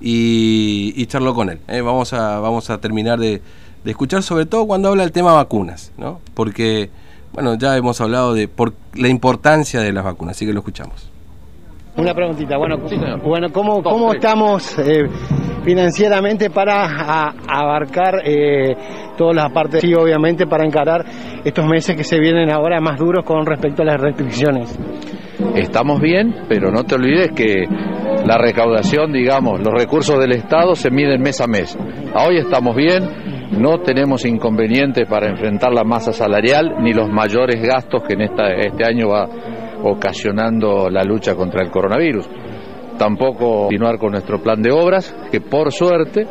y, y charló con él. ¿eh? Vamos, a, vamos a terminar de, de escuchar, sobre todo cuando habla del tema vacunas, ¿no? Porque, bueno, ya hemos hablado de por la importancia de las vacunas, así que lo escuchamos. Una preguntita, bueno, bueno ¿cómo, cómo estamos eh, financieramente para a- abarcar eh, todas las partes y obviamente para encarar estos meses que se vienen ahora más duros con respecto a las restricciones? Estamos bien, pero no te olvides que la recaudación, digamos, los recursos del Estado se miden mes a mes. Hoy estamos bien, no tenemos inconvenientes para enfrentar la masa salarial ni los mayores gastos que en este año va ocasionando la lucha contra el coronavirus. Tampoco continuar con nuestro plan de obras, que por suerte,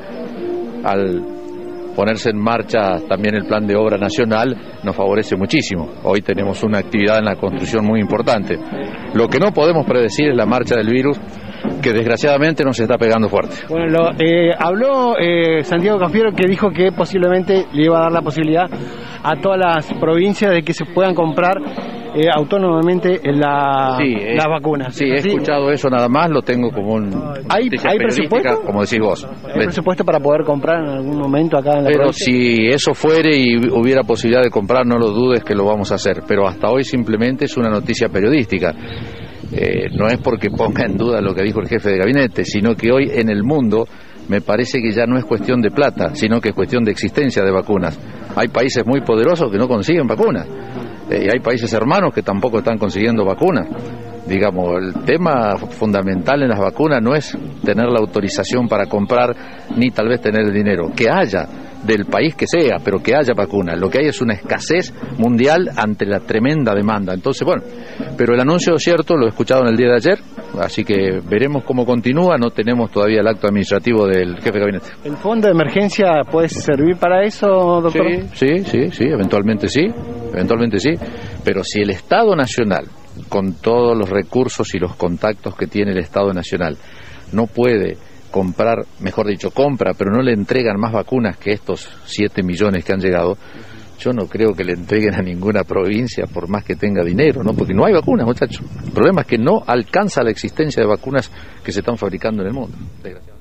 al ponerse en marcha también el plan de obra nacional nos favorece muchísimo. Hoy tenemos una actividad en la construcción muy importante. Lo que no podemos predecir es la marcha del virus que desgraciadamente nos está pegando fuerte. Bueno, lo, eh, habló eh, Santiago Cafiero que dijo que posiblemente le iba a dar la posibilidad a todas las provincias de que se puedan comprar eh, autónomamente la, Sí, eh, las vacunas. Sí, he ¿Sí? escuchado eso nada más, lo tengo como un ¿Hay- hay presupuesto? como decís vos. ¿Hay presupuesto para poder comprar en algún momento acá en la Pero provincia? si eso fuere y hubiera posibilidad de comprar, no lo dudes que lo vamos a hacer. Pero hasta hoy simplemente es una noticia periodística. Eh, no es porque ponga en duda lo que dijo el jefe de gabinete, sino que hoy en el mundo me parece que ya no es cuestión de plata, sino que es cuestión de existencia de vacunas. Hay países muy poderosos que no consiguen vacunas. Eh, y hay países hermanos que tampoco están consiguiendo vacunas. Digamos, el tema fundamental en las vacunas no es tener la autorización para comprar ni tal vez tener el dinero. Que haya del país que sea, pero que haya vacunas. Lo que hay es una escasez mundial ante la tremenda demanda. Entonces, bueno, pero el anuncio cierto lo he escuchado en el día de ayer, así que veremos cómo continúa. No tenemos todavía el acto administrativo del jefe de gabinete. ¿El fondo de emergencia puede servir para eso, doctor? Sí, sí, sí, sí, eventualmente sí, eventualmente sí. Pero si el Estado Nacional, con todos los recursos y los contactos que tiene el Estado Nacional, no puede comprar, mejor dicho, compra, pero no le entregan más vacunas que estos 7 millones que han llegado, yo no creo que le entreguen a ninguna provincia por más que tenga dinero, ¿no? Porque no hay vacunas, muchachos. El problema es que no alcanza la existencia de vacunas que se están fabricando en el mundo. desgraciadamente.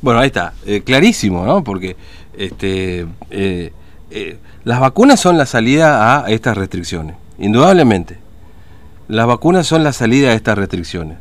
Bueno, ahí está, eh, clarísimo, ¿no? Porque este, eh, eh, las vacunas son la salida a estas restricciones, indudablemente. Las vacunas son la salida a estas restricciones.